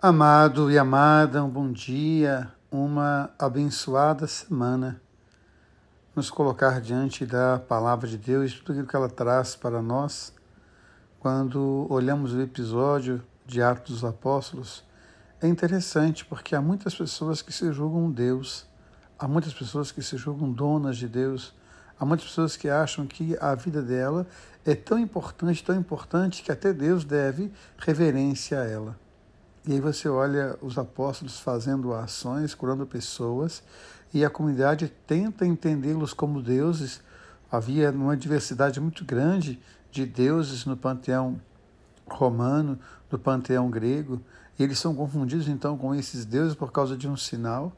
Amado e amada, um bom dia, uma abençoada semana. Nos colocar diante da palavra de Deus, tudo aquilo que ela traz para nós. Quando olhamos o episódio de Atos dos Apóstolos, é interessante porque há muitas pessoas que se julgam Deus, há muitas pessoas que se julgam donas de Deus, há muitas pessoas que acham que a vida dela é tão importante, tão importante que até Deus deve reverência a ela. E aí você olha os apóstolos fazendo ações, curando pessoas, e a comunidade tenta entendê-los como deuses. Havia uma diversidade muito grande de deuses no panteão romano, no panteão grego, e eles são confundidos então com esses deuses por causa de um sinal.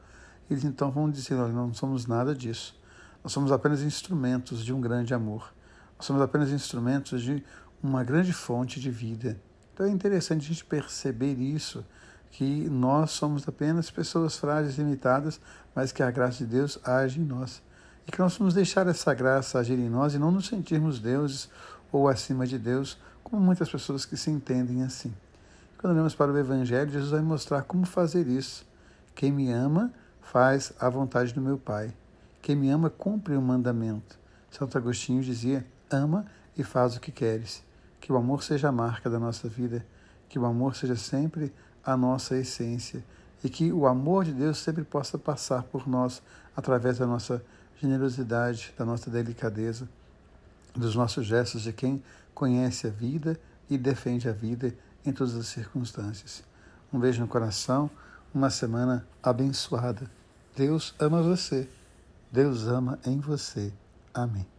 Eles então vão dizer: Nós não somos nada disso. Nós somos apenas instrumentos de um grande amor. Nós somos apenas instrumentos de uma grande fonte de vida. Então é interessante a gente perceber isso, que nós somos apenas pessoas frágeis, limitadas, mas que a graça de Deus age em nós. E que nós vamos deixar essa graça agir em nós e não nos sentirmos deuses ou acima de Deus, como muitas pessoas que se entendem assim. Quando olhamos para o Evangelho, Jesus vai mostrar como fazer isso. Quem me ama faz a vontade do meu Pai. Quem me ama cumpre o mandamento. Santo Agostinho dizia: ama e faz o que queres. Que o amor seja a marca da nossa vida, que o amor seja sempre a nossa essência e que o amor de Deus sempre possa passar por nós através da nossa generosidade, da nossa delicadeza, dos nossos gestos de quem conhece a vida e defende a vida em todas as circunstâncias. Um beijo no coração, uma semana abençoada. Deus ama você. Deus ama em você. Amém.